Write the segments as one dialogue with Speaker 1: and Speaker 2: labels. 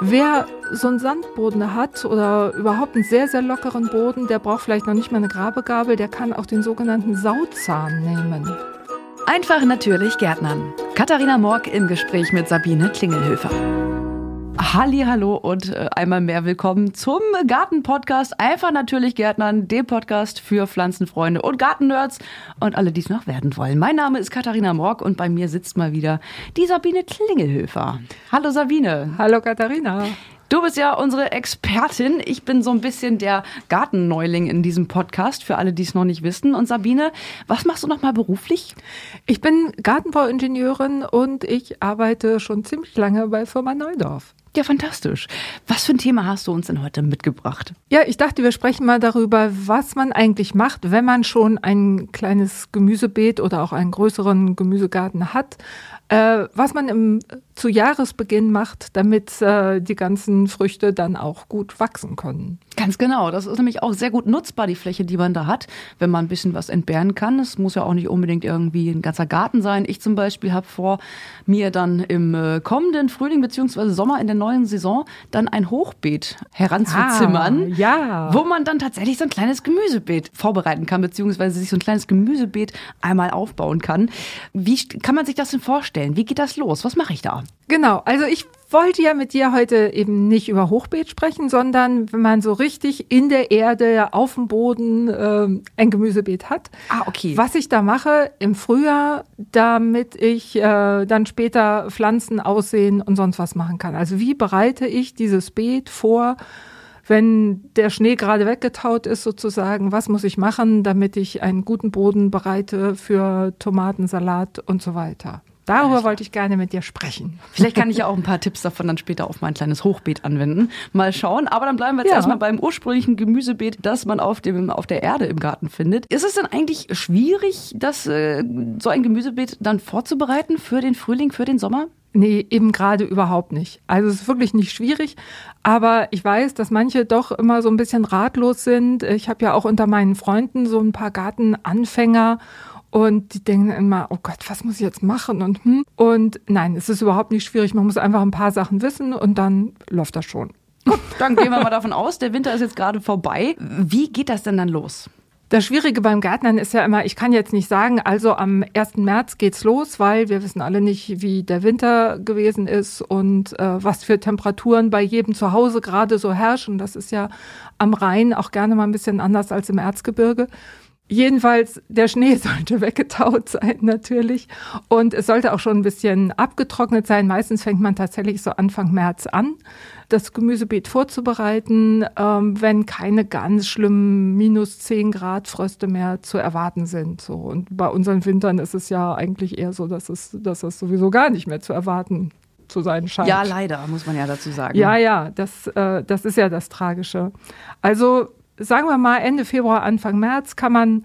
Speaker 1: Wer so einen Sandboden hat oder überhaupt einen sehr, sehr lockeren Boden, der braucht vielleicht noch nicht mal eine Grabegabel, der kann auch den sogenannten Sauzahn nehmen.
Speaker 2: Einfach natürlich Gärtnern. Katharina Morg im Gespräch mit Sabine Klingelhöfer. Halli, hallo und äh, einmal mehr willkommen zum Garten-Podcast. Einfach natürlich Gärtnern, dem Podcast für Pflanzenfreunde und Gartennerds und alle, die es noch werden wollen. Mein Name ist Katharina Morg und bei mir sitzt mal wieder die Sabine Klingelhöfer. Hallo Sabine.
Speaker 1: Hallo Katharina.
Speaker 2: Du bist ja unsere Expertin. Ich bin so ein bisschen der Gartenneuling in diesem Podcast, für alle, die es noch nicht wissen. Und Sabine, was machst du noch mal beruflich?
Speaker 1: Ich bin Gartenbauingenieurin und ich arbeite schon ziemlich lange bei Firma Neudorf.
Speaker 2: Ja, fantastisch. Was für ein Thema hast du uns denn heute mitgebracht?
Speaker 1: Ja, ich dachte, wir sprechen mal darüber, was man eigentlich macht, wenn man schon ein kleines Gemüsebeet oder auch einen größeren Gemüsegarten hat äh, was man im, zu Jahresbeginn macht, damit äh, die ganzen Früchte dann auch gut wachsen können.
Speaker 2: Ganz genau. Das ist nämlich auch sehr gut nutzbar, die Fläche, die man da hat, wenn man ein bisschen was entbehren kann. Es muss ja auch nicht unbedingt irgendwie ein ganzer Garten sein. Ich zum Beispiel habe vor, mir dann im äh, kommenden Frühling bzw. Sommer in der neuen Saison dann ein Hochbeet heranzuzimmern,
Speaker 1: ah, ja.
Speaker 2: wo man dann tatsächlich so ein kleines Gemüsebeet vorbereiten kann, beziehungsweise sich so ein kleines Gemüsebeet einmal aufbauen kann. Wie kann man sich das denn vorstellen? vorstellen? Wie geht das los? Was mache ich da?
Speaker 1: Genau, also ich wollte ja mit dir heute eben nicht über Hochbeet sprechen, sondern wenn man so richtig in der Erde, auf dem Boden äh, ein Gemüsebeet hat.
Speaker 2: Ah, okay.
Speaker 1: Was ich da mache im Frühjahr, damit ich äh, dann später Pflanzen aussehen und sonst was machen kann. Also wie bereite ich dieses Beet vor, wenn der Schnee gerade weggetaut ist sozusagen, was muss ich machen, damit ich einen guten Boden bereite für Tomatensalat und so weiter. Darüber wollte ich gerne mit dir sprechen.
Speaker 2: Vielleicht kann ich ja auch ein paar Tipps davon dann später auf mein kleines Hochbeet anwenden. Mal schauen. Aber dann bleiben wir jetzt ja. erstmal beim ursprünglichen Gemüsebeet, das man auf, dem, auf der Erde im Garten findet. Ist es denn eigentlich schwierig, das, äh, so ein Gemüsebeet dann vorzubereiten für den Frühling, für den Sommer?
Speaker 1: Nee, eben gerade überhaupt nicht. Also es ist wirklich nicht schwierig, aber ich weiß, dass manche doch immer so ein bisschen ratlos sind. Ich habe ja auch unter meinen Freunden so ein paar Gartenanfänger und die denken immer, oh Gott, was muss ich jetzt machen? Und, hm. und nein, es ist überhaupt nicht schwierig. Man muss einfach ein paar Sachen wissen und dann läuft das schon.
Speaker 2: Gut, dann gehen wir mal davon aus, der Winter ist jetzt gerade vorbei. Wie geht das denn dann los?
Speaker 1: Das Schwierige beim Gärtnern ist ja immer, ich kann jetzt nicht sagen, also am 1. März geht's los, weil wir wissen alle nicht, wie der Winter gewesen ist und äh, was für Temperaturen bei jedem zu Hause gerade so herrschen. Das ist ja am Rhein auch gerne mal ein bisschen anders als im Erzgebirge. Jedenfalls, der Schnee sollte weggetaut sein natürlich und es sollte auch schon ein bisschen abgetrocknet sein. Meistens fängt man tatsächlich so Anfang März an, das Gemüsebeet vorzubereiten, ähm, wenn keine ganz schlimmen minus zehn Grad Fröste mehr zu erwarten sind. So. Und bei unseren Wintern ist es ja eigentlich eher so, dass es, dass es sowieso gar nicht mehr zu erwarten zu sein scheint.
Speaker 2: Ja, leider, muss man ja dazu sagen.
Speaker 1: Ja, ja, das, äh, das ist ja das Tragische. Also sagen wir mal Ende Februar, Anfang März kann man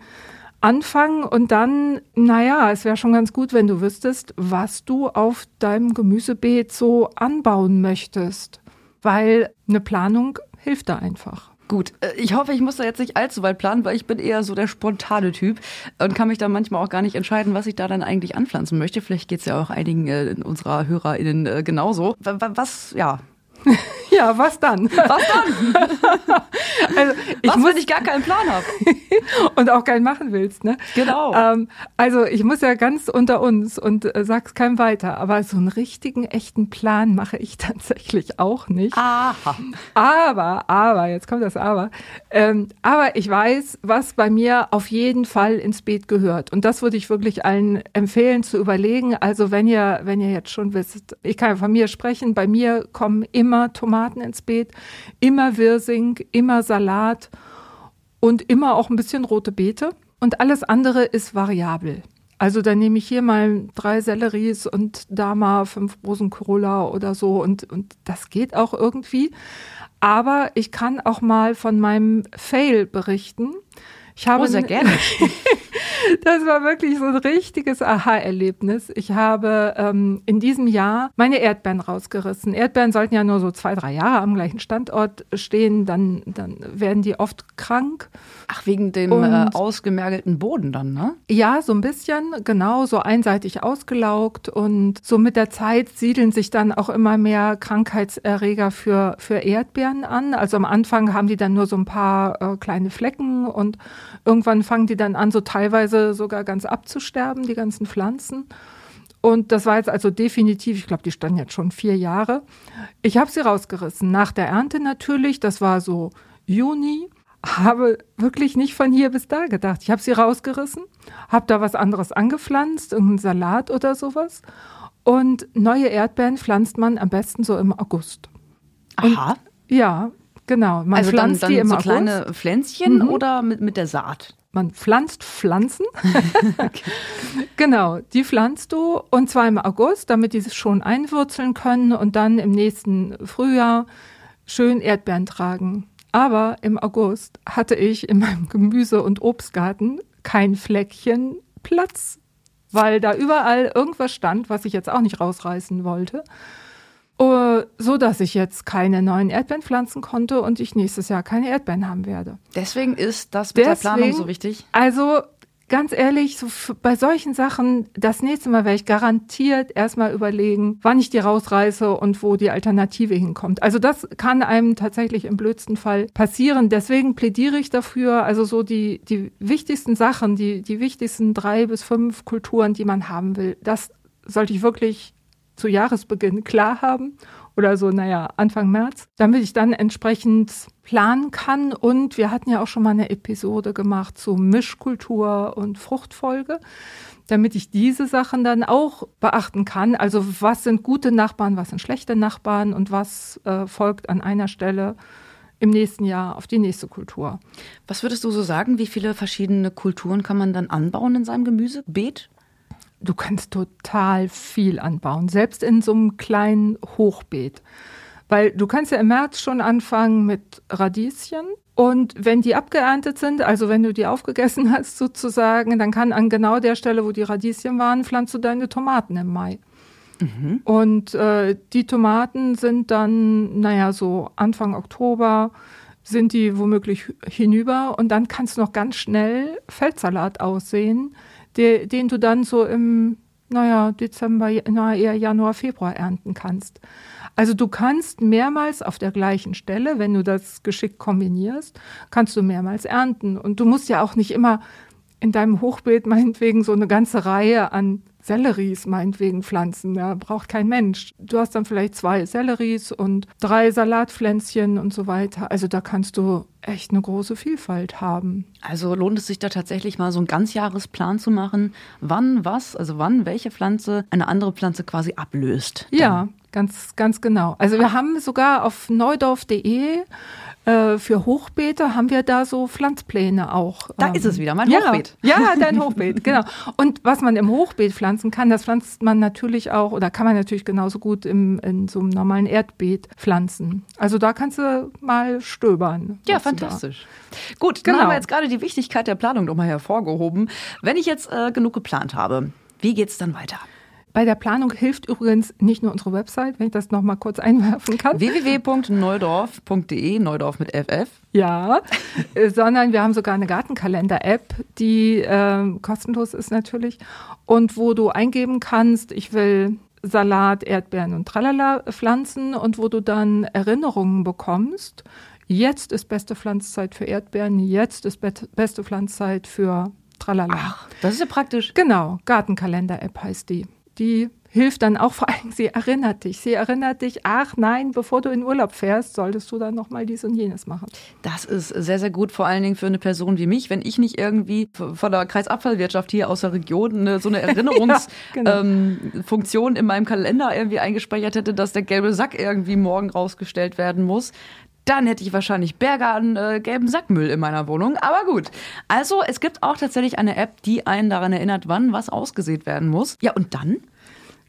Speaker 1: anfangen und dann, naja, es wäre schon ganz gut, wenn du wüsstest, was du auf deinem Gemüsebeet so anbauen möchtest, weil eine Planung hilft da einfach.
Speaker 2: Gut, äh, ich hoffe, ich muss da jetzt nicht allzu weit planen, weil ich bin eher so der spontane Typ und kann mich da manchmal auch gar nicht entscheiden, was ich da dann eigentlich anpflanzen möchte. Vielleicht geht es ja auch einigen äh, unserer HörerInnen äh, genauso. Was, ja,
Speaker 1: ja, was dann?
Speaker 2: Was dann? also, ich was, muss, wenn ich gar keinen Plan habe?
Speaker 1: und auch keinen machen willst, ne?
Speaker 2: Genau.
Speaker 1: Ähm, also ich muss ja ganz unter uns und äh, sag's keinem weiter, aber so einen richtigen, echten Plan mache ich tatsächlich auch nicht.
Speaker 2: Aha.
Speaker 1: Aber, aber, jetzt kommt das Aber. Ähm, aber ich weiß, was bei mir auf jeden Fall ins Beet gehört. Und das würde ich wirklich allen empfehlen zu überlegen. Also wenn ihr, wenn ihr jetzt schon wisst, ich kann ja von mir sprechen, bei mir kommen immer immer Tomaten ins Beet, immer Wirsing, immer Salat und immer auch ein bisschen rote Beete. Und alles andere ist variabel. Also dann nehme ich hier mal drei Selleries und da mal fünf Rosenkorolla oder so und, und das geht auch irgendwie. Aber ich kann auch mal von meinem Fail berichten. Ich habe
Speaker 2: oh, sehr gerne.
Speaker 1: das war wirklich so ein richtiges Aha-Erlebnis. Ich habe ähm, in diesem Jahr meine Erdbeeren rausgerissen. Erdbeeren sollten ja nur so zwei, drei Jahre am gleichen Standort stehen, dann, dann werden die oft krank.
Speaker 2: Ach, wegen dem äh, ausgemergelten Boden dann, ne?
Speaker 1: Ja, so ein bisschen, genau, so einseitig ausgelaugt und so mit der Zeit siedeln sich dann auch immer mehr Krankheitserreger für, für Erdbeeren an. Also am Anfang haben die dann nur so ein paar äh, kleine Flecken und irgendwann fangen die dann an, so teilweise sogar ganz abzusterben, die ganzen Pflanzen. Und das war jetzt also definitiv, ich glaube, die standen jetzt schon vier Jahre. Ich habe sie rausgerissen. Nach der Ernte natürlich, das war so Juni habe wirklich nicht von hier bis da gedacht. Ich habe sie rausgerissen, habe da was anderes angepflanzt, irgendeinen Salat oder sowas. Und neue Erdbeeren pflanzt man am besten so im August.
Speaker 2: Aha.
Speaker 1: Und, ja, genau.
Speaker 2: Man also pflanzt dann, dann die im so August. kleine Pflänzchen mhm. oder mit, mit der Saat?
Speaker 1: Man pflanzt Pflanzen. okay. Genau, die pflanzt du und zwar im August, damit die sich schon einwurzeln können und dann im nächsten Frühjahr schön Erdbeeren tragen. Aber im August hatte ich in meinem Gemüse- und Obstgarten kein Fleckchen Platz, weil da überall irgendwas stand, was ich jetzt auch nicht rausreißen wollte. Uh, so dass ich jetzt keine neuen Erdbeeren pflanzen konnte und ich nächstes Jahr keine Erdbeeren haben werde.
Speaker 2: Deswegen ist das mit Deswegen, der Planung so wichtig.
Speaker 1: Also ganz ehrlich, so bei solchen Sachen, das nächste Mal werde ich garantiert erstmal überlegen, wann ich die rausreiße und wo die Alternative hinkommt. Also das kann einem tatsächlich im blödsten Fall passieren. Deswegen plädiere ich dafür, also so die, die wichtigsten Sachen, die, die wichtigsten drei bis fünf Kulturen, die man haben will, das sollte ich wirklich zu Jahresbeginn klar haben oder so, naja, Anfang März, damit ich dann entsprechend planen kann. Und wir hatten ja auch schon mal eine Episode gemacht zu Mischkultur und Fruchtfolge, damit ich diese Sachen dann auch beachten kann. Also was sind gute Nachbarn, was sind schlechte Nachbarn und was äh, folgt an einer Stelle im nächsten Jahr auf die nächste Kultur.
Speaker 2: Was würdest du so sagen? Wie viele verschiedene Kulturen kann man dann anbauen in seinem Gemüsebeet?
Speaker 1: Du kannst total viel anbauen, selbst in so einem kleinen Hochbeet. Weil du kannst ja im März schon anfangen mit Radieschen. Und wenn die abgeerntet sind, also wenn du die aufgegessen hast sozusagen, dann kann an genau der Stelle, wo die Radieschen waren, pflanzt du deine Tomaten im Mai. Mhm. Und äh, die Tomaten sind dann, naja, so Anfang Oktober sind die womöglich hinüber und dann kannst du noch ganz schnell Feldsalat aussehen de, den du dann so im, naja, Dezember, na, eher Januar, Februar ernten kannst. Also du kannst mehrmals auf der gleichen Stelle, wenn du das geschickt kombinierst, kannst du mehrmals ernten. Und du musst ja auch nicht immer in deinem Hochbeet meinetwegen so eine ganze Reihe an Selleries meinetwegen pflanzen. Ja, braucht kein Mensch. Du hast dann vielleicht zwei Selleries und drei Salatpflänzchen und so weiter. Also da kannst du echt eine große Vielfalt haben.
Speaker 2: Also lohnt es sich da tatsächlich mal so einen Ganzjahresplan zu machen, wann was, also wann welche Pflanze eine andere Pflanze quasi ablöst.
Speaker 1: Ja, ganz, ganz genau. Also wir haben sogar auf neudorf.de äh, für Hochbeete haben wir da so Pflanzpläne auch.
Speaker 2: Da ähm, ist es wieder, mein ja, Hochbeet.
Speaker 1: Ja, dein Hochbeet, genau. Und was man im Hochbeet pflanzen kann, das pflanzt man natürlich auch oder kann man natürlich genauso gut im, in so einem normalen Erdbeet pflanzen. Also da kannst du mal stöbern.
Speaker 2: Ja, fantastisch. Gut, dann genau. haben wir jetzt gerade die Wichtigkeit der Planung nochmal hervorgehoben. Wenn ich jetzt äh, genug geplant habe, wie geht's dann weiter?
Speaker 1: Bei der Planung hilft übrigens nicht nur unsere Website, wenn ich das noch mal kurz einwerfen kann.
Speaker 2: www.neudorf.de, Neudorf mit FF.
Speaker 1: Ja, äh, sondern wir haben sogar eine Gartenkalender-App, die äh, kostenlos ist natürlich und wo du eingeben kannst, ich will Salat, Erdbeeren und Tralala pflanzen und wo du dann Erinnerungen bekommst. Jetzt ist beste Pflanzzeit für Erdbeeren, jetzt ist beste Pflanzzeit für Tralala. Ach,
Speaker 2: das ist ja praktisch.
Speaker 1: Genau, Gartenkalender-App heißt die die hilft dann auch vor allem, sie erinnert dich. Sie erinnert dich, ach nein, bevor du in Urlaub fährst, solltest du dann nochmal dies und jenes machen.
Speaker 2: Das ist sehr, sehr gut, vor allen Dingen für eine Person wie mich, wenn ich nicht irgendwie von der Kreisabfallwirtschaft hier aus der Region eine, so eine Erinnerungsfunktion ja, genau. ähm, in meinem Kalender irgendwie eingespeichert hätte, dass der gelbe Sack irgendwie morgen rausgestellt werden muss dann hätte ich wahrscheinlich Berge an äh, gelben Sackmüll in meiner Wohnung. Aber gut. Also, es gibt auch tatsächlich eine App, die einen daran erinnert, wann was ausgesät werden muss. Ja, und dann?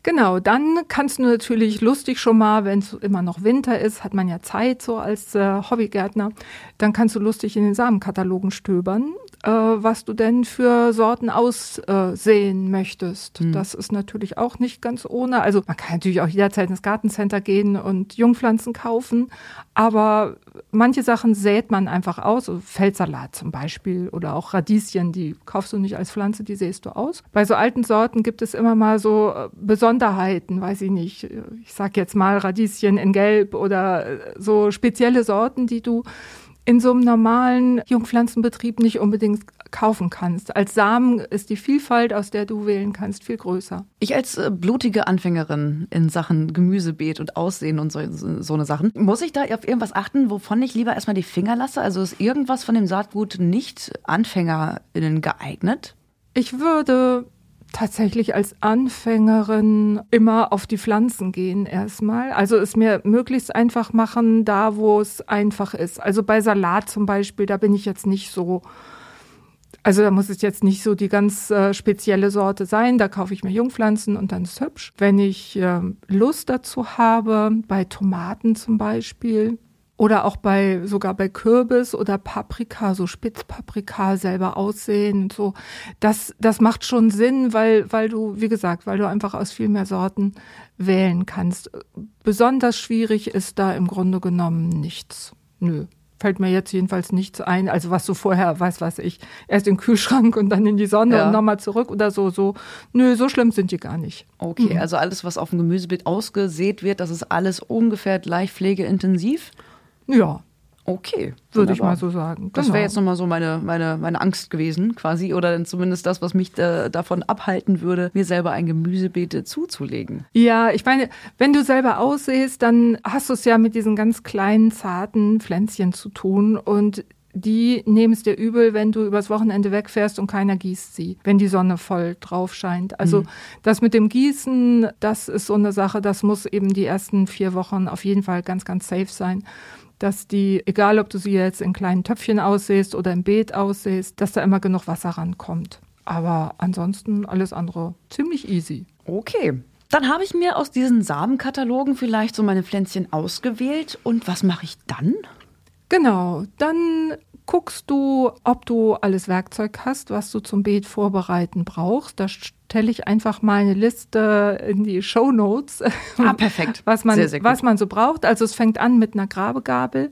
Speaker 1: Genau, dann kannst du natürlich lustig schon mal, wenn es immer noch Winter ist, hat man ja Zeit so als äh, Hobbygärtner, dann kannst du lustig in den Samenkatalogen stöbern. Äh, was du denn für Sorten aussehen möchtest.
Speaker 2: Mhm.
Speaker 1: Das ist natürlich auch nicht ganz ohne. Also man kann natürlich auch jederzeit ins Gartencenter gehen und Jungpflanzen kaufen, aber manche Sachen sät man einfach aus, so Feldsalat zum Beispiel oder auch Radieschen, die kaufst du nicht als Pflanze, die säst du aus. Bei so alten Sorten gibt es immer mal so äh, Besonderheiten, weiß ich nicht. Ich sag jetzt mal Radieschen in Gelb oder äh, so spezielle Sorten, die du in so einem normalen Jungpflanzenbetrieb nicht unbedingt kaufen kannst. Als Samen ist die Vielfalt, aus der du wählen kannst, viel größer.
Speaker 2: Ich als äh, blutige Anfängerin in Sachen Gemüsebeet und Aussehen und so, so eine Sachen, muss ich da auf irgendwas achten, wovon ich lieber erstmal die Finger lasse? Also ist irgendwas von dem Saatgut nicht AnfängerInnen geeignet?
Speaker 1: Ich würde tatsächlich als Anfängerin immer auf die Pflanzen gehen erstmal. Also es mir möglichst einfach machen, da wo es einfach ist. Also bei Salat zum Beispiel, da bin ich jetzt nicht so. Also da muss es jetzt nicht so die ganz äh, spezielle Sorte sein. Da kaufe ich mir Jungpflanzen und dann ist hübsch. Wenn ich äh, Lust dazu habe, bei Tomaten zum Beispiel, oder auch bei, sogar bei Kürbis oder Paprika, so Spitzpaprika selber aussehen, so. Das, das macht schon Sinn, weil, weil du, wie gesagt, weil du einfach aus viel mehr Sorten wählen kannst. Besonders schwierig ist da im Grunde genommen nichts. Nö. Fällt mir jetzt jedenfalls nichts ein. Also was du vorher, weiß was ich, erst im Kühlschrank und dann in die Sonne
Speaker 2: Ja.
Speaker 1: und nochmal zurück oder so, so. Nö, so schlimm sind die gar nicht.
Speaker 2: Okay, also alles, was auf dem Gemüsebeet ausgesät wird, das ist alles ungefähr gleich pflegeintensiv?
Speaker 1: Ja,
Speaker 2: Okay.
Speaker 1: würde ich mal so sagen.
Speaker 2: Das
Speaker 1: Genau.
Speaker 2: wäre jetzt nochmal so meine, meine, meine Angst gewesen, quasi, oder zumindest das, was mich äh, davon abhalten würde, mir selber ein Gemüsebeet zuzulegen.
Speaker 1: Ja, ich meine, wenn du selber aussiehst, dann hast du es ja mit diesen ganz kleinen, zarten Pflänzchen zu tun und die nehmen es dir übel, wenn du übers Wochenende wegfährst und keiner gießt sie, wenn die Sonne voll drauf scheint. Also das mit dem Gießen, das ist so eine Sache, das muss eben die ersten vier Wochen auf jeden Fall ganz, ganz safe sein. Dass die, egal ob du sie jetzt in kleinen Töpfchen aussiehst oder im Beet aussiehst, dass da immer genug Wasser rankommt. Aber ansonsten alles andere ziemlich easy.
Speaker 2: Okay. Dann habe ich mir aus diesen Samenkatalogen vielleicht so meine Pflänzchen ausgewählt. Und was mache ich dann?
Speaker 1: Genau, dann guckst du, ob du alles Werkzeug hast, was du zum Beet vorbereiten brauchst. Da stelle ich einfach mal eine Liste in die Show Notes,
Speaker 2: Ah, perfekt.
Speaker 1: was man,
Speaker 2: Sehr, sehr
Speaker 1: was man so braucht. Also es fängt an mit einer Grabegabel.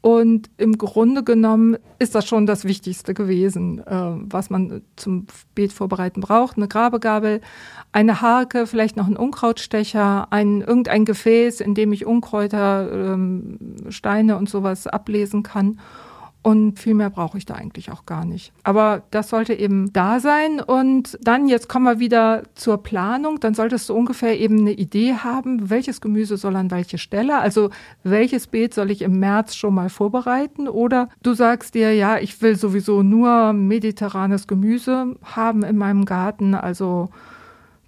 Speaker 1: Und im Grunde genommen ist das schon das Wichtigste gewesen, äh, was man zum Beet vorbereiten braucht. Eine Grabegabel, eine Harke, vielleicht noch ein Unkrautstecher, ein, irgendein Gefäß, in dem ich Unkräuter, ähm, Steine und sowas ablesen kann. Und viel mehr brauche ich da eigentlich auch gar nicht. Aber das sollte eben da sein. Und dann, jetzt kommen wir wieder zur Planung. Dann solltest du ungefähr eben eine Idee haben, welches Gemüse soll an welche Stelle. Also welches Beet soll ich im März schon mal vorbereiten? Oder du sagst dir, ja, ich will sowieso nur mediterranes Gemüse haben in meinem Garten. Also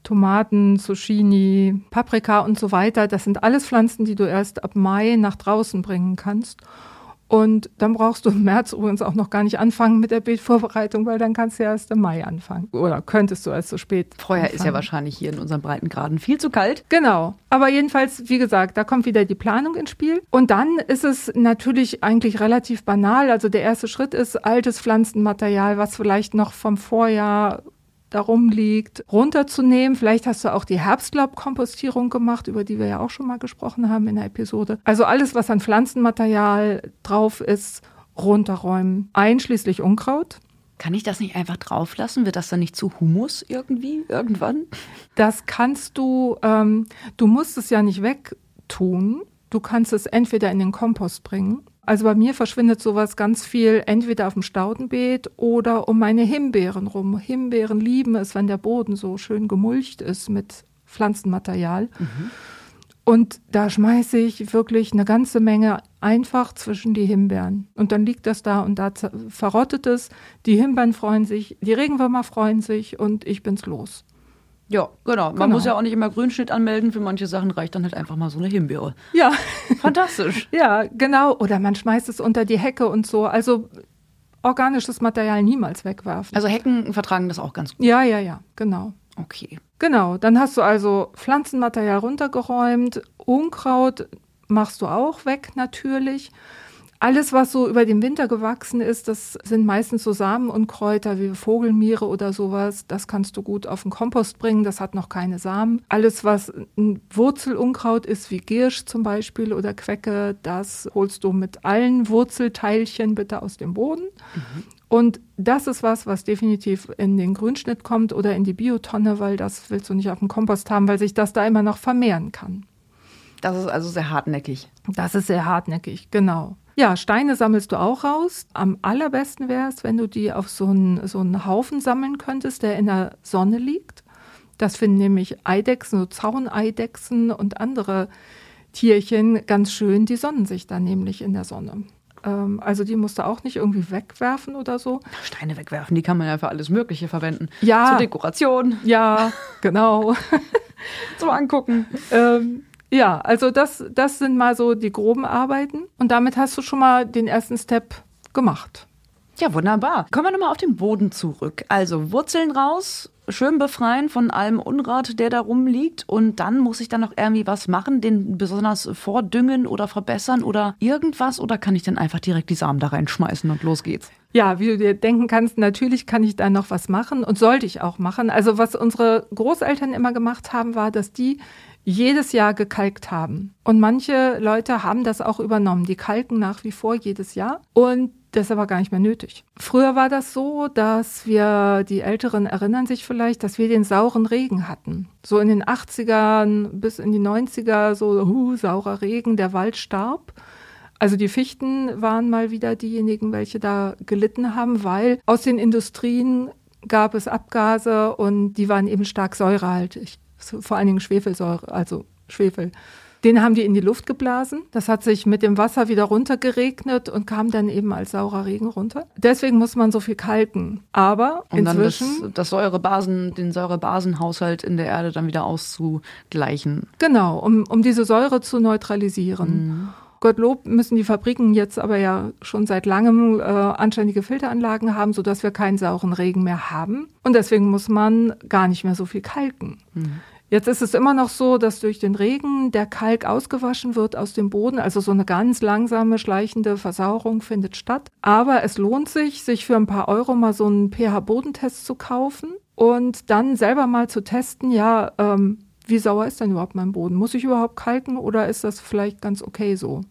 Speaker 1: Tomaten, Zucchini, Paprika und so weiter. Das sind alles Pflanzen, die du erst ab Mai nach draußen bringen kannst. Und dann brauchst du im März übrigens auch noch gar nicht anfangen mit der Beetvorbereitung, weil dann kannst du ja erst im Mai anfangen. Oder könntest du erst so spät.
Speaker 2: Vorher ist ja
Speaker 1: anfangen.
Speaker 2: wahrscheinlich hier in unseren Breitengraden viel zu kalt.
Speaker 1: Genau. Aber jedenfalls, wie gesagt, da kommt wieder die Planung ins Spiel. Und dann ist es natürlich eigentlich relativ banal. Also der erste Schritt ist altes Pflanzenmaterial, was vielleicht noch vom Vorjahr darum liegt, runterzunehmen. Vielleicht hast du auch die Herbstlaubkompostierung gemacht, über die wir ja auch schon mal gesprochen haben in der Episode. Also alles, was an Pflanzenmaterial drauf ist, runterräumen, einschließlich Unkraut.
Speaker 2: Kann ich das nicht einfach drauflassen? Wird das dann nicht zu Humus irgendwie irgendwann?
Speaker 1: Das kannst du, ähm, du musst es ja nicht wegtun. Du kannst es entweder in den Kompost bringen. Also bei mir verschwindet sowas ganz viel entweder auf dem Staudenbeet oder um meine Himbeeren rum. Himbeeren lieben es, wenn der Boden so schön gemulcht ist mit Pflanzenmaterial. Und da schmeiße ich wirklich eine ganze Menge einfach zwischen die Himbeeren. Und dann liegt das da und da verrottet es. Die Himbeeren freuen sich, die Regenwürmer freuen sich und ich bin's los.
Speaker 2: Ja, genau. Man
Speaker 1: Genau.
Speaker 2: muss ja auch nicht immer Grünschnitt anmelden. Für manche Sachen reicht dann halt einfach mal so eine Himbeere.
Speaker 1: Ja.
Speaker 2: Fantastisch.
Speaker 1: Ja, genau. Oder man schmeißt es unter die Hecke und so. Also organisches Material niemals wegwerfen.
Speaker 2: Also Hecken vertragen das auch ganz gut.
Speaker 1: ja, ja, ja, genau.
Speaker 2: Okay.
Speaker 1: Genau. Dann hast du also Pflanzenmaterial runtergeräumt. Unkraut machst du auch weg natürlich. Alles, was so über den Winter gewachsen ist, das sind meistens so Samen und Kräuter wie Vogelmiere oder sowas. Das kannst du gut auf den Kompost bringen. Das hat noch keine Samen. Alles, was ein Wurzelunkraut ist, wie Giersch zum Beispiel oder Quecke, das holst du mit allen Wurzelteilchen bitte aus dem Boden. Mhm. Und das ist was, was definitiv in den Grünschnitt kommt oder in die Biotonne, weil das willst du nicht auf dem Kompost haben, weil sich das da immer noch vermehren kann.
Speaker 2: Das ist also sehr hartnäckig.
Speaker 1: Das ist sehr hartnäckig, genau. Ja, Steine sammelst du auch raus. Am allerbesten wäre es, wenn du die auf so einen, so einen Haufen sammeln könntest, der in der Sonne liegt. Das finden nämlich Eidechsen, so Zauneidechsen und andere Tierchen ganz schön. Die sonnen sich dann nämlich in der Sonne. Ähm, also die musst du auch nicht irgendwie wegwerfen oder so.
Speaker 2: Steine wegwerfen, die kann man ja für alles Mögliche verwenden.
Speaker 1: Ja.
Speaker 2: Zur Dekoration.
Speaker 1: Ja, genau.
Speaker 2: Zum Angucken.
Speaker 1: Ähm, ja, also das, das sind mal so die groben Arbeiten. Und damit hast du schon mal den ersten Step gemacht.
Speaker 2: Ja, wunderbar. Kommen wir nochmal auf den Boden zurück. Also Wurzeln raus, schön befreien von allem Unrat, der da rumliegt. Und dann muss ich dann noch irgendwie was machen, den besonders vordüngen oder verbessern oder irgendwas? Oder kann ich dann einfach direkt die Samen da reinschmeißen und los geht's?
Speaker 1: Ja, wie du dir denken kannst, natürlich kann ich da noch was machen und sollte ich auch machen. Also was unsere Großeltern immer gemacht haben, war, dass die jedes Jahr gekalkt haben. Und manche Leute haben das auch übernommen. Die kalken nach wie vor jedes Jahr. Und das ist aber gar nicht mehr nötig. Früher war das so, dass wir, die Älteren erinnern sich vielleicht, dass wir den sauren Regen hatten. So in den 80ern bis in die 90er, so huh, saurer Regen, der Wald starb. Also die Fichten waren mal wieder diejenigen, welche da gelitten haben, weil aus den Industrien gab es Abgase und die waren eben stark säurehaltig vor allen Dingen Schwefelsäure, also Schwefel. Den haben die in die Luft geblasen. Das hat sich mit dem Wasser wieder runtergeregnet und kam dann eben als saurer Regen runter. Deswegen muss man so viel kalken. Aber um inzwischen.
Speaker 2: Dann das, das Säurebasen, den Säurebasenhaushalt in der Erde dann wieder auszugleichen.
Speaker 1: Genau, um, um diese Säure zu neutralisieren. Mhm. Gottlob müssen die Fabriken jetzt aber ja schon seit langem äh, anständige Filteranlagen haben, sodass wir keinen sauren Regen mehr haben. Und deswegen muss man gar nicht mehr so viel kalken. Mhm. Jetzt ist es immer noch so, dass durch den Regen der Kalk ausgewaschen wird aus dem Boden. Also so eine ganz langsame, schleichende Versauerung findet statt. Aber es lohnt sich, sich für ein paar Euro mal so einen pH-Bodentest zu kaufen und dann selber mal zu testen, ja, ähm, wie sauer ist denn überhaupt mein Boden? Muss ich überhaupt kalken oder ist das vielleicht ganz okay so?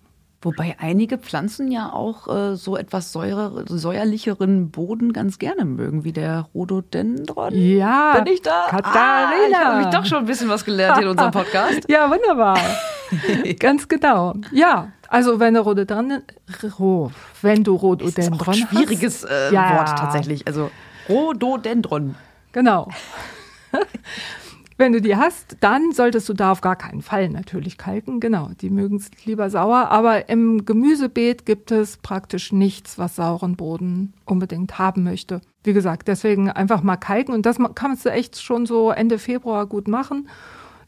Speaker 2: Wobei einige Pflanzen ja auch äh, so etwas säure, säuerlicheren Boden ganz gerne mögen, wie der Rhododendron.
Speaker 1: Ja,
Speaker 2: bin ich da?
Speaker 1: Katharina.
Speaker 2: Ah, ich habe mich doch schon ein bisschen was gelernt in unserem Podcast.
Speaker 1: ja, wunderbar. ganz genau. Ja, also wenn du Rhododendron, wenn du Rhododendron
Speaker 2: ist auch ein schwieriges äh, ja. Wort tatsächlich. Also Rhododendron.
Speaker 1: Genau. Wenn du die hast, dann solltest du da auf gar keinen Fall natürlich kalken. Genau, die mögen es lieber sauer. Aber im Gemüsebeet gibt es praktisch nichts, was sauren Boden unbedingt haben möchte. Wie gesagt, deswegen einfach mal kalken. Und das kannst du echt schon so Ende Februar gut machen.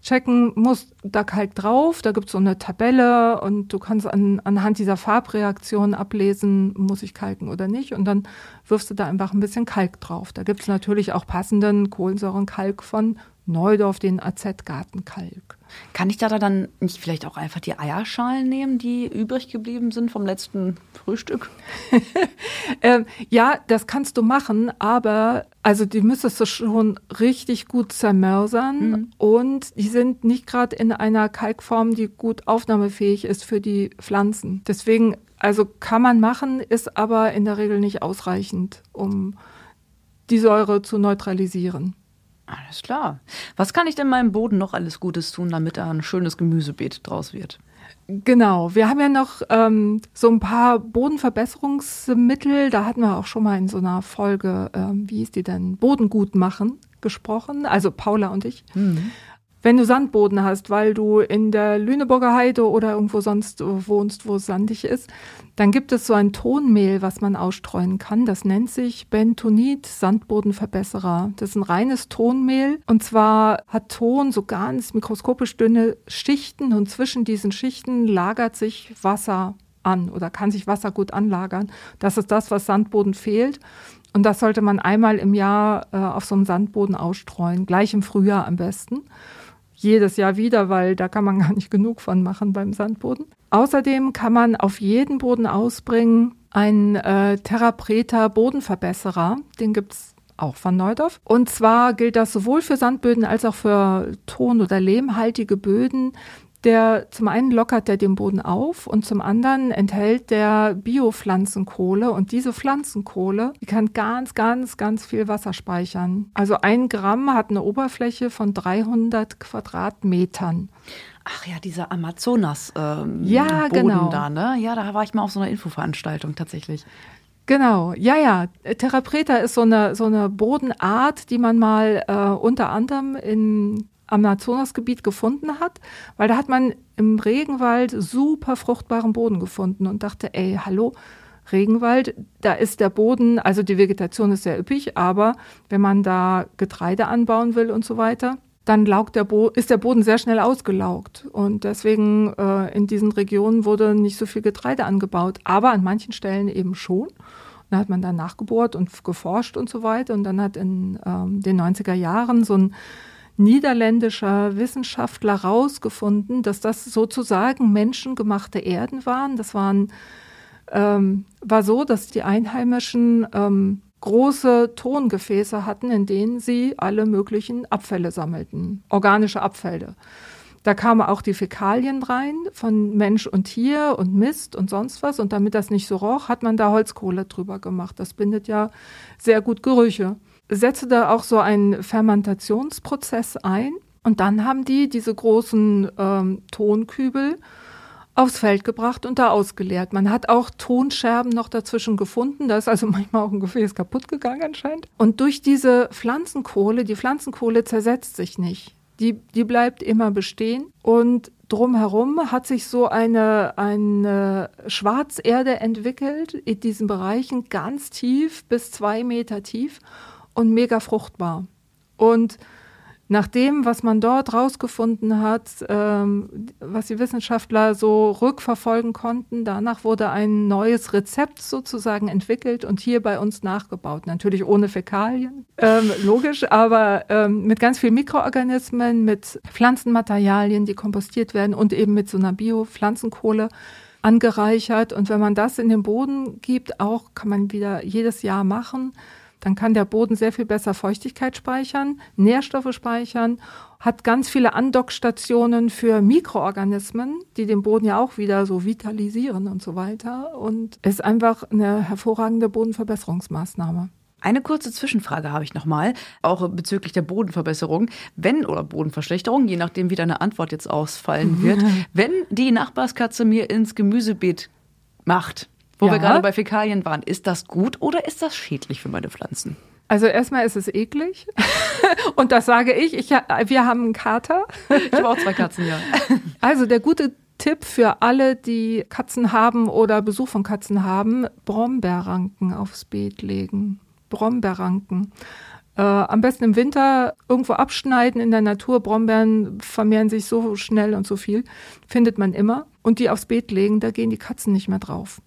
Speaker 1: Checken, muss da Kalk drauf, da gibt es so eine Tabelle und du kannst an, anhand dieser Farbreaktion ablesen, muss ich kalken oder nicht. Und dann wirfst du da einfach ein bisschen Kalk drauf. Da gibt es natürlich auch passenden Kohlensäurenkalk von Neudorf den AZ-Gartenkalk.
Speaker 2: Kann ich da dann nicht vielleicht auch einfach die Eierschalen nehmen, die übrig geblieben sind vom letzten Frühstück?
Speaker 1: ähm, ja, das kannst du machen, aber also die müsstest du schon richtig gut zermörsern mhm. und die sind nicht gerade in einer Kalkform, die gut aufnahmefähig ist für die Pflanzen. Deswegen, also kann man machen, ist aber in der Regel nicht ausreichend, um die Säure zu neutralisieren.
Speaker 2: Alles klar. Was kann ich denn meinem Boden noch alles Gutes tun, damit da ein schönes Gemüsebeet draus wird?
Speaker 1: Genau, wir haben ja noch ähm, so ein paar Bodenverbesserungsmittel. Da hatten wir auch schon mal in so einer Folge, ähm, wie ist die denn, Boden gut machen gesprochen, also Paula und ich. Mhm. Wenn du Sandboden hast, weil du in der Lüneburger Heide oder irgendwo sonst wohnst, wo es sandig ist, dann gibt es so ein Tonmehl, was man ausstreuen kann. Das nennt sich Bentonit Sandbodenverbesserer. Das ist ein reines Tonmehl und zwar hat Ton so ganz mikroskopisch dünne Schichten und zwischen diesen Schichten lagert sich Wasser an oder kann sich Wasser gut anlagern. Das ist das, was Sandboden fehlt. Und das sollte man einmal im Jahr äh, auf so einem Sandboden ausstreuen, gleich im Frühjahr am besten. Jedes Jahr wieder, weil da kann man gar nicht genug von machen beim Sandboden. Außerdem kann man auf jeden Boden ausbringen einen äh, Therapreta Bodenverbesserer. Den gibt's auch von Neudorf. Und zwar gilt das sowohl für Sandböden als auch für ton- oder lehmhaltige Böden. Der zum einen lockert der den Boden auf und zum anderen enthält der Biopflanzenkohle und diese Pflanzenkohle, die kann ganz, ganz, ganz viel Wasser speichern. Also ein Gramm hat eine Oberfläche von 300 Quadratmetern.
Speaker 2: Ach ja, dieser Amazonas ähm,
Speaker 1: ja,
Speaker 2: Boden
Speaker 1: genau.
Speaker 2: da, ne? Ja, da war ich mal auf so einer Infoveranstaltung tatsächlich.
Speaker 1: Genau, ja, ja. Terra preta ist so eine, so eine Bodenart, die man mal äh, unter anderem in Amazonasgebiet gefunden hat, weil da hat man im Regenwald super fruchtbaren Boden gefunden und dachte, ey, hallo, Regenwald, da ist der Boden, also die Vegetation ist sehr üppig, aber wenn man da Getreide anbauen will und so weiter, dann der ist der Boden sehr schnell ausgelaugt. Und deswegen äh, in diesen Regionen wurde nicht so viel Getreide angebaut, aber an manchen Stellen eben schon. Und da hat man dann nachgebohrt und geforscht und so weiter. Und dann hat in ähm, den 90er Jahren so ein niederländischer Wissenschaftler rausgefunden, dass das sozusagen menschengemachte Erden waren. Das waren, ähm, war so, dass die Einheimischen ähm, große Tongefäße hatten, in denen sie alle möglichen Abfälle sammelten, organische Abfälle. Da kamen auch die Fäkalien rein von Mensch und Tier und Mist und sonst was. Und damit das nicht so roch, hat man da Holzkohle drüber gemacht. Das bindet ja sehr gut Gerüche. Setzte da auch so einen Fermentationsprozess ein. Und dann haben die diese großen ähm, Tonkübel aufs Feld gebracht und da ausgeleert. Man hat auch Tonscherben noch dazwischen gefunden. Da ist also manchmal auch ein Gefäß kaputt gegangen anscheinend. Und durch diese Pflanzenkohle, die Pflanzenkohle zersetzt sich nicht. Die, die bleibt immer bestehen. Und drumherum hat sich so eine, eine Schwarzerde entwickelt in diesen Bereichen ganz tief, bis zwei Meter tief und mega fruchtbar. Und nach dem, was man dort rausgefunden hat, ähm, was die Wissenschaftler so rückverfolgen konnten, danach wurde ein neues Rezept sozusagen entwickelt und hier bei uns nachgebaut. Natürlich ohne Fäkalien, ähm, logisch, aber ähm, mit ganz vielen Mikroorganismen, mit Pflanzenmaterialien, die kompostiert werden und eben mit so einer Bio-Pflanzenkohle angereichert. Und wenn man das in den Boden gibt, auch kann man wieder jedes Jahr machen dann kann der Boden sehr viel besser Feuchtigkeit speichern, Nährstoffe speichern, hat ganz viele Andockstationen für Mikroorganismen, die den Boden ja auch wieder so vitalisieren und so weiter und ist einfach eine hervorragende Bodenverbesserungsmaßnahme.
Speaker 2: Eine kurze Zwischenfrage habe ich nochmal, auch bezüglich der Bodenverbesserung. Wenn oder Bodenverschlechterung, je nachdem, wie deine Antwort jetzt ausfallen wird, wenn die Nachbarskatze mir ins Gemüsebeet macht, wo ja. wir gerade bei Fäkalien waren. Ist das gut oder ist das schädlich für meine Pflanzen?
Speaker 1: Also erstmal ist es eklig. Und das sage ich. ich wir haben einen Kater.
Speaker 2: Ich habe auch zwei Katzen, ja.
Speaker 1: Also der gute Tipp für alle, die Katzen haben oder Besuch von Katzen haben, Brombeerranken aufs Beet legen. Brombeerranken. Äh, am besten im Winter irgendwo abschneiden in der Natur. Brombeeren vermehren sich so schnell und so viel. Findet man immer. Und die aufs Beet legen, da gehen die Katzen nicht mehr drauf.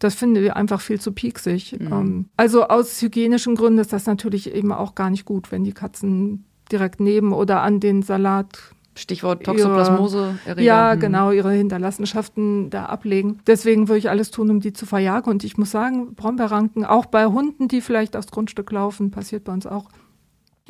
Speaker 1: Das finden wir einfach viel zu pieksig. Mhm. Ähm, also aus hygienischen Gründen ist das natürlich eben auch gar nicht gut, wenn die Katzen direkt neben oder an den Salat
Speaker 2: Stichwort Toxoplasmose.
Speaker 1: Ihre, ja, hm. genau, ihre Hinterlassenschaften da ablegen. Deswegen würde ich alles tun, um die zu verjagen. Und ich muss sagen, Brombeerranken, auch bei Hunden, die vielleicht aufs Grundstück laufen, passiert bei uns auch,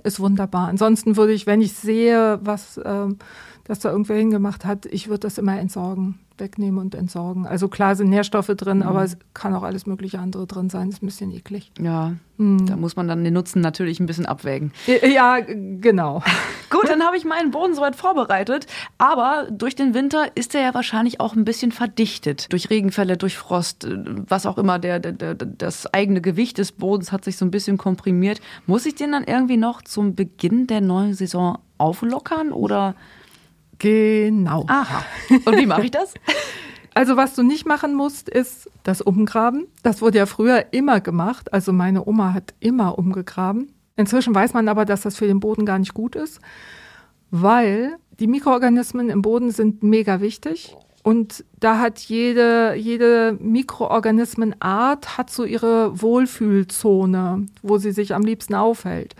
Speaker 1: ist wunderbar. Ansonsten würde ich, wenn ich sehe, was ähm, das da irgendwer hingemacht hat, ich würde das immer entsorgen wegnehmen und entsorgen. Also klar sind Nährstoffe drin, mhm. aber es kann auch alles mögliche andere drin sein. Das ist ein bisschen eklig.
Speaker 2: Ja, mhm. da muss man dann den Nutzen natürlich ein bisschen abwägen.
Speaker 1: Ja, genau.
Speaker 2: Gut, dann habe ich meinen Boden soweit vorbereitet. Aber durch den Winter ist er ja wahrscheinlich auch ein bisschen verdichtet. Durch Regenfälle, durch Frost, was auch immer. Der, der, der, das eigene Gewicht des Bodens hat sich so ein bisschen komprimiert. Muss ich den dann irgendwie noch zum Beginn der neuen Saison auflockern oder
Speaker 1: Genau.
Speaker 2: Aha. Und wie mache ich das?
Speaker 1: Also was du nicht machen musst, ist das Umgraben. Das wurde ja früher immer gemacht. Also meine Oma hat immer umgegraben. Inzwischen weiß man aber, dass das für den Boden gar nicht gut ist, weil die Mikroorganismen im Boden sind mega wichtig. Und da hat jede, jede Mikroorganismenart hat so ihre Wohlfühlzone, wo sie sich am liebsten aufhält.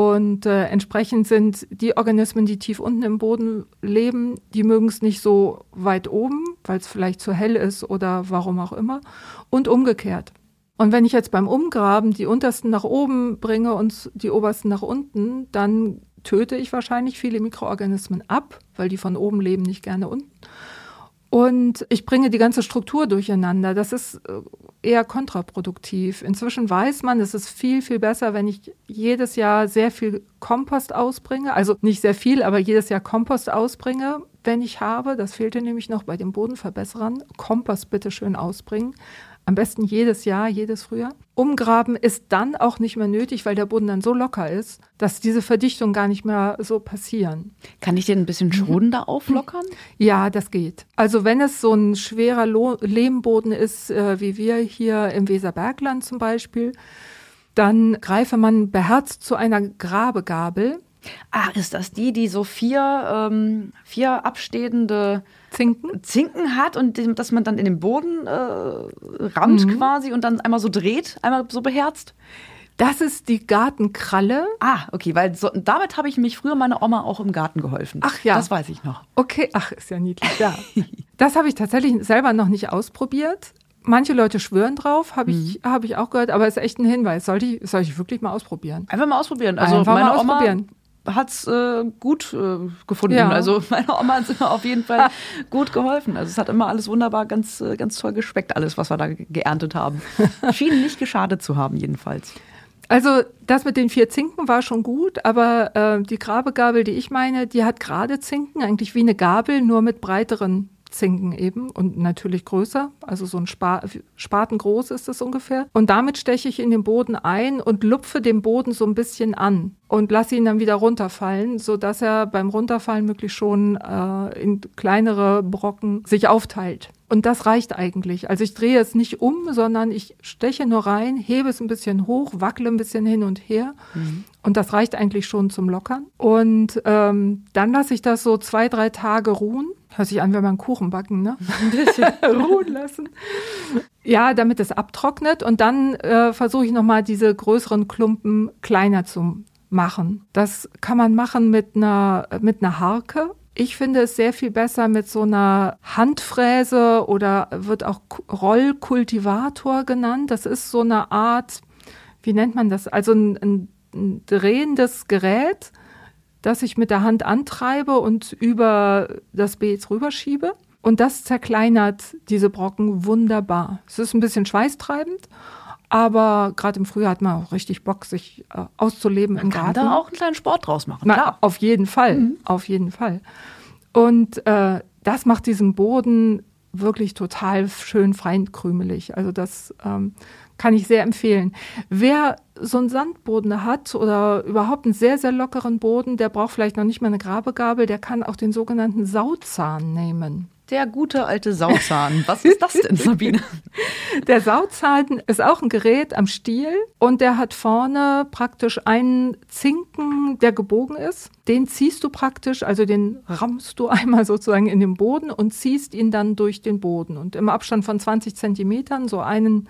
Speaker 1: Und äh, entsprechend sind die Organismen, die tief unten im Boden leben, die mögen es nicht so weit oben, weil es vielleicht zu hell ist oder warum auch immer. Und umgekehrt. Und wenn ich jetzt beim Umgraben die untersten nach oben bringe und die obersten nach unten, dann töte ich wahrscheinlich viele Mikroorganismen ab, weil die von oben leben nicht gerne unten. Und ich bringe die ganze Struktur durcheinander. Das ist äh, eher kontraproduktiv. Inzwischen weiß man, es ist viel, viel besser, wenn ich jedes Jahr sehr viel Kompost ausbringe. Also nicht sehr viel, aber jedes Jahr Kompost ausbringe, wenn ich habe. Das fehlte nämlich noch bei den Bodenverbesserern. Kompost bitte schön ausbringen. Am besten jedes Jahr, jedes Frühjahr. Umgraben ist dann auch nicht mehr nötig, weil der Boden dann so locker ist, dass diese Verdichtungen gar nicht mehr so passieren.
Speaker 2: Kann ich den ein bisschen schonender auflockern?
Speaker 1: Ja, das geht. Also wenn es so ein schwerer Lo Lehmboden ist, äh, wie wir hier im Weserbergland zum Beispiel, dann greife man beherzt zu einer Grabegabel.
Speaker 2: Ah, ist das die, die so vier, ähm, vier abstehende
Speaker 1: Zinken.
Speaker 2: Zinken hat und dem, dass man dann in den Boden äh, rammt mhm. quasi und dann einmal so dreht, einmal so beherzt?
Speaker 1: Das ist die Gartenkralle.
Speaker 2: Ah, okay, weil so, damit habe ich mich früher meiner Oma auch im Garten geholfen.
Speaker 1: Ach ja.
Speaker 2: Das weiß ich noch.
Speaker 1: Okay, ach, ist ja niedlich. Ja. das habe ich tatsächlich selber noch nicht ausprobiert. Manche Leute schwören drauf, habe ich, mhm. hab ich auch gehört, aber es ist echt ein Hinweis. Sollte ich, soll ich wirklich mal ausprobieren?
Speaker 2: Einfach mal ausprobieren. Also Einfach meine mal ausprobieren. Oma hat's äh, gut äh, gefunden. Ja. Also meine Oma hat immer auf jeden Fall gut geholfen. Also es hat immer alles wunderbar, ganz, äh, ganz toll geschmeckt, alles, was wir da geerntet haben. Schien nicht geschadet zu haben, jedenfalls.
Speaker 1: Also das mit den vier Zinken war schon gut, aber äh, die Grabegabel, die ich meine, die hat gerade Zinken, eigentlich wie eine Gabel, nur mit breiteren Zinken eben und natürlich größer, also so ein Spa Spaten groß ist es ungefähr. Und damit steche ich in den Boden ein und lupfe den Boden so ein bisschen an und lasse ihn dann wieder runterfallen, so dass er beim Runterfallen möglichst schon äh, in kleinere Brocken sich aufteilt. Und das reicht eigentlich. Also ich drehe es nicht um, sondern ich steche nur rein, hebe es ein bisschen hoch, wackle ein bisschen hin und her. Mhm. Und das reicht eigentlich schon zum Lockern. Und ähm, dann lasse ich das so zwei, drei Tage ruhen. Hört sich an, wenn man Kuchen backen, ne? Ein bisschen ruhen lassen. Ja, damit es abtrocknet. Und dann äh, versuche ich nochmal diese größeren Klumpen kleiner zu machen. Das kann man machen mit einer, mit einer Harke ich finde es sehr viel besser mit so einer Handfräse oder wird auch Rollkultivator genannt. Das ist so eine Art, wie nennt man das? Also ein, ein drehendes Gerät, das ich mit der Hand antreibe und über das Beet rüberschiebe. Und das zerkleinert diese Brocken wunderbar. Es ist ein bisschen schweißtreibend aber gerade im Frühjahr hat man auch richtig Bock, sich äh, auszuleben
Speaker 2: man
Speaker 1: im Garten.
Speaker 2: kann da auch einen kleinen Sport draus machen.
Speaker 1: Na, klar. Auf jeden Fall, mhm. auf jeden Fall. Und äh, das macht diesen Boden wirklich total schön feinkrümelig. Also das ähm, kann ich sehr empfehlen. Wer so einen Sandboden hat oder überhaupt einen sehr, sehr lockeren Boden, der braucht vielleicht noch nicht mal eine Grabegabel, der kann auch den sogenannten Sauzahn nehmen.
Speaker 2: Der gute alte Sauzahn. Was ist das denn, Sabine?
Speaker 1: Der Sauzahn ist auch ein Gerät am Stiel und der hat vorne praktisch einen Zinken, der gebogen ist. Den ziehst du praktisch, also den rammst du einmal sozusagen in den Boden und ziehst ihn dann durch den Boden. Und im Abstand von 20 Zentimetern so einen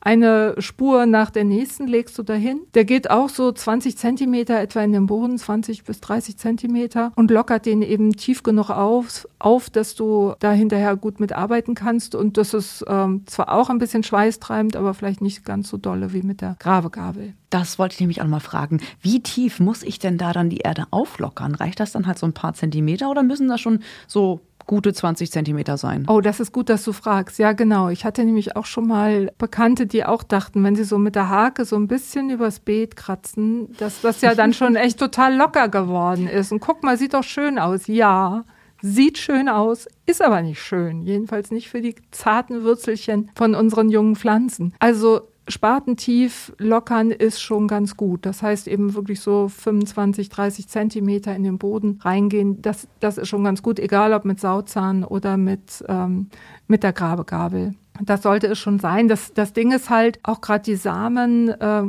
Speaker 1: eine Spur nach der nächsten legst du dahin. Der geht auch so 20 Zentimeter etwa in den Boden, 20 bis 30 Zentimeter und lockert den eben tief genug auf, auf dass du da hinterher gut mitarbeiten kannst. Und das ist ähm, zwar auch ein bisschen schweißtreibend, aber vielleicht nicht ganz so dolle wie mit der Gravegabel.
Speaker 2: Das wollte ich nämlich auch mal fragen. Wie tief muss ich denn da dann die Erde auflockern? Reicht das dann halt so ein paar Zentimeter oder müssen das schon so gute 20 Zentimeter sein.
Speaker 1: Oh, das ist gut, dass du fragst. Ja, genau. Ich hatte nämlich auch schon mal Bekannte, die auch dachten, wenn sie so mit der Hake so ein bisschen übers Beet kratzen, dass das ja dann schon echt total locker geworden ist. Und guck mal, sieht doch schön aus. Ja, sieht schön aus, ist aber nicht schön. Jedenfalls nicht für die zarten Würzelchen von unseren jungen Pflanzen. Also Spatentief lockern ist schon ganz gut. Das heißt eben wirklich so 25, 30 Zentimeter in den Boden reingehen. Das, das ist schon ganz gut, egal ob mit Sauzahn oder mit, ähm, mit der Grabegabel. Das sollte es schon sein. Das, das Ding ist halt, auch gerade die Samen äh,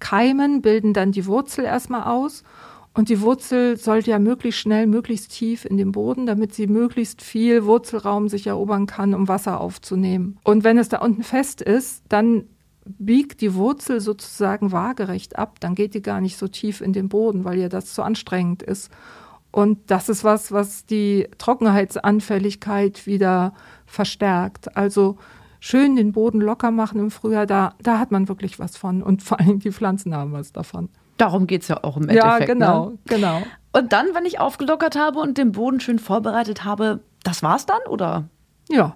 Speaker 1: keimen, bilden dann die Wurzel erstmal aus. Und die Wurzel sollte ja möglichst schnell, möglichst tief in den Boden, damit sie möglichst viel Wurzelraum sich erobern kann, um Wasser aufzunehmen. Und wenn es da unten fest ist, dann biegt die Wurzel sozusagen waagerecht ab, dann geht die gar nicht so tief in den Boden, weil ihr das zu anstrengend ist. Und das ist was, was die Trockenheitsanfälligkeit wieder verstärkt. Also schön den Boden locker machen im Frühjahr, da, da hat man wirklich was von. Und vor allem die Pflanzen haben was davon.
Speaker 2: Darum geht es ja auch im Endeffekt.
Speaker 1: Ja, genau,
Speaker 2: ne?
Speaker 1: genau.
Speaker 2: Und dann, wenn ich aufgelockert habe und den Boden schön vorbereitet habe, das war's dann, oder?
Speaker 1: Ja,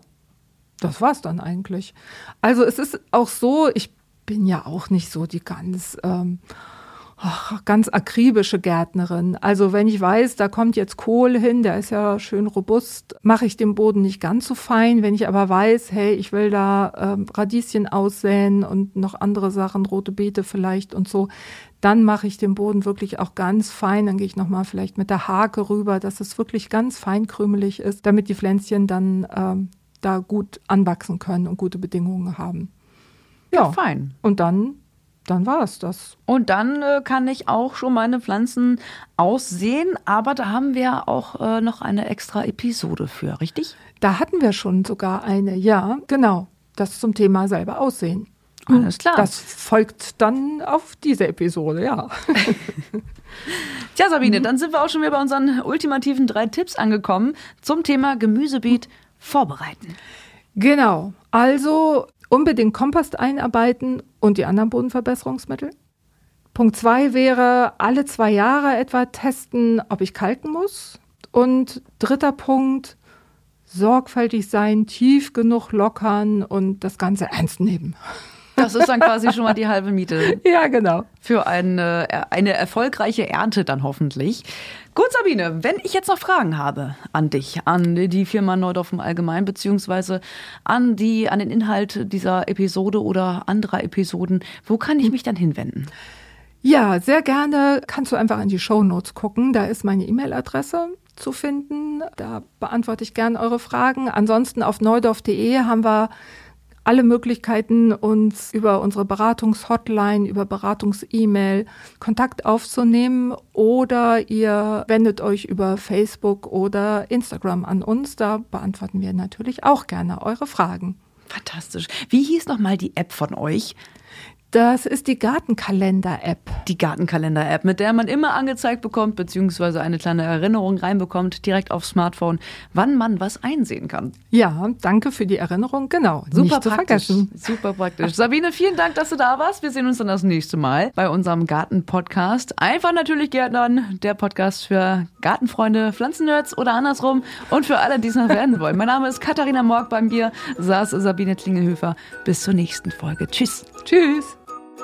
Speaker 1: das war's dann eigentlich. Also es ist auch so, ich bin ja auch nicht so die ganz ähm, ach, ganz akribische Gärtnerin. Also wenn ich weiß, da kommt jetzt Kohl hin, der ist ja schön robust, mache ich den Boden nicht ganz so fein. Wenn ich aber weiß, hey, ich will da ähm, Radieschen aussäen und noch andere Sachen, rote Beete vielleicht und so, dann mache ich den Boden wirklich auch ganz fein. Dann gehe ich nochmal vielleicht mit der Hake rüber, dass es wirklich ganz feinkrümelig ist, damit die Pflänzchen dann ähm, da gut anwachsen können und gute Bedingungen haben.
Speaker 2: Ja, ja fein.
Speaker 1: Und dann dann war es das.
Speaker 2: Und dann äh, kann ich auch schon meine Pflanzen aussehen, aber da haben wir auch äh, noch eine extra Episode für, richtig?
Speaker 1: Da hatten wir schon sogar eine, ja, genau. Das zum Thema selber aussehen.
Speaker 2: Alles klar.
Speaker 1: Das folgt dann auf diese Episode, ja.
Speaker 2: Tja, Sabine, dann sind wir auch schon wieder bei unseren ultimativen drei Tipps angekommen zum Thema Gemüsebeet vorbereiten.
Speaker 1: Genau. Also unbedingt Kompost einarbeiten und die anderen Bodenverbesserungsmittel. Punkt zwei wäre alle zwei Jahre etwa testen, ob ich kalken muss. Und dritter Punkt, sorgfältig sein, tief genug lockern und das Ganze ernst nehmen.
Speaker 2: Das ist dann quasi schon mal die halbe Miete.
Speaker 1: Ja, genau.
Speaker 2: Für eine, eine erfolgreiche Ernte dann hoffentlich. Gut, Sabine, wenn ich jetzt noch Fragen habe an dich, an die Firma Neudorf im Allgemeinen, beziehungsweise an, die, an den Inhalt dieser Episode oder anderer Episoden, wo kann ich mich dann hinwenden?
Speaker 1: Ja, sehr gerne kannst du einfach in die Show Notes gucken. Da ist meine E-Mail-Adresse zu finden. Da beantworte ich gerne eure Fragen. Ansonsten auf neudorf.de haben wir alle Möglichkeiten, uns über unsere Beratungshotline, über Beratungs-E-Mail Kontakt aufzunehmen oder ihr wendet euch über Facebook oder Instagram an uns. Da beantworten wir natürlich auch gerne eure Fragen.
Speaker 2: Fantastisch. Wie hieß nochmal die App von euch?
Speaker 1: Das ist die Gartenkalender-App.
Speaker 2: Die Gartenkalender-App, mit der man immer angezeigt bekommt, beziehungsweise eine kleine Erinnerung reinbekommt, direkt aufs Smartphone, wann man was einsehen kann.
Speaker 1: Ja, danke für die Erinnerung. Genau.
Speaker 2: Super Nicht praktisch. Super praktisch. Sabine, vielen Dank, dass du da warst. Wir sehen uns dann das nächste Mal bei unserem Garten-Podcast. Einfach natürlich Gärtnern, der Podcast für Gartenfreunde, Pflanzennerds oder andersrum und für alle, die es noch werden wollen. Mein Name ist Katharina Morg. Bei mir saß Sabine Klingelhöfer. Bis zur nächsten Folge. Tschüss.
Speaker 1: Tschüss.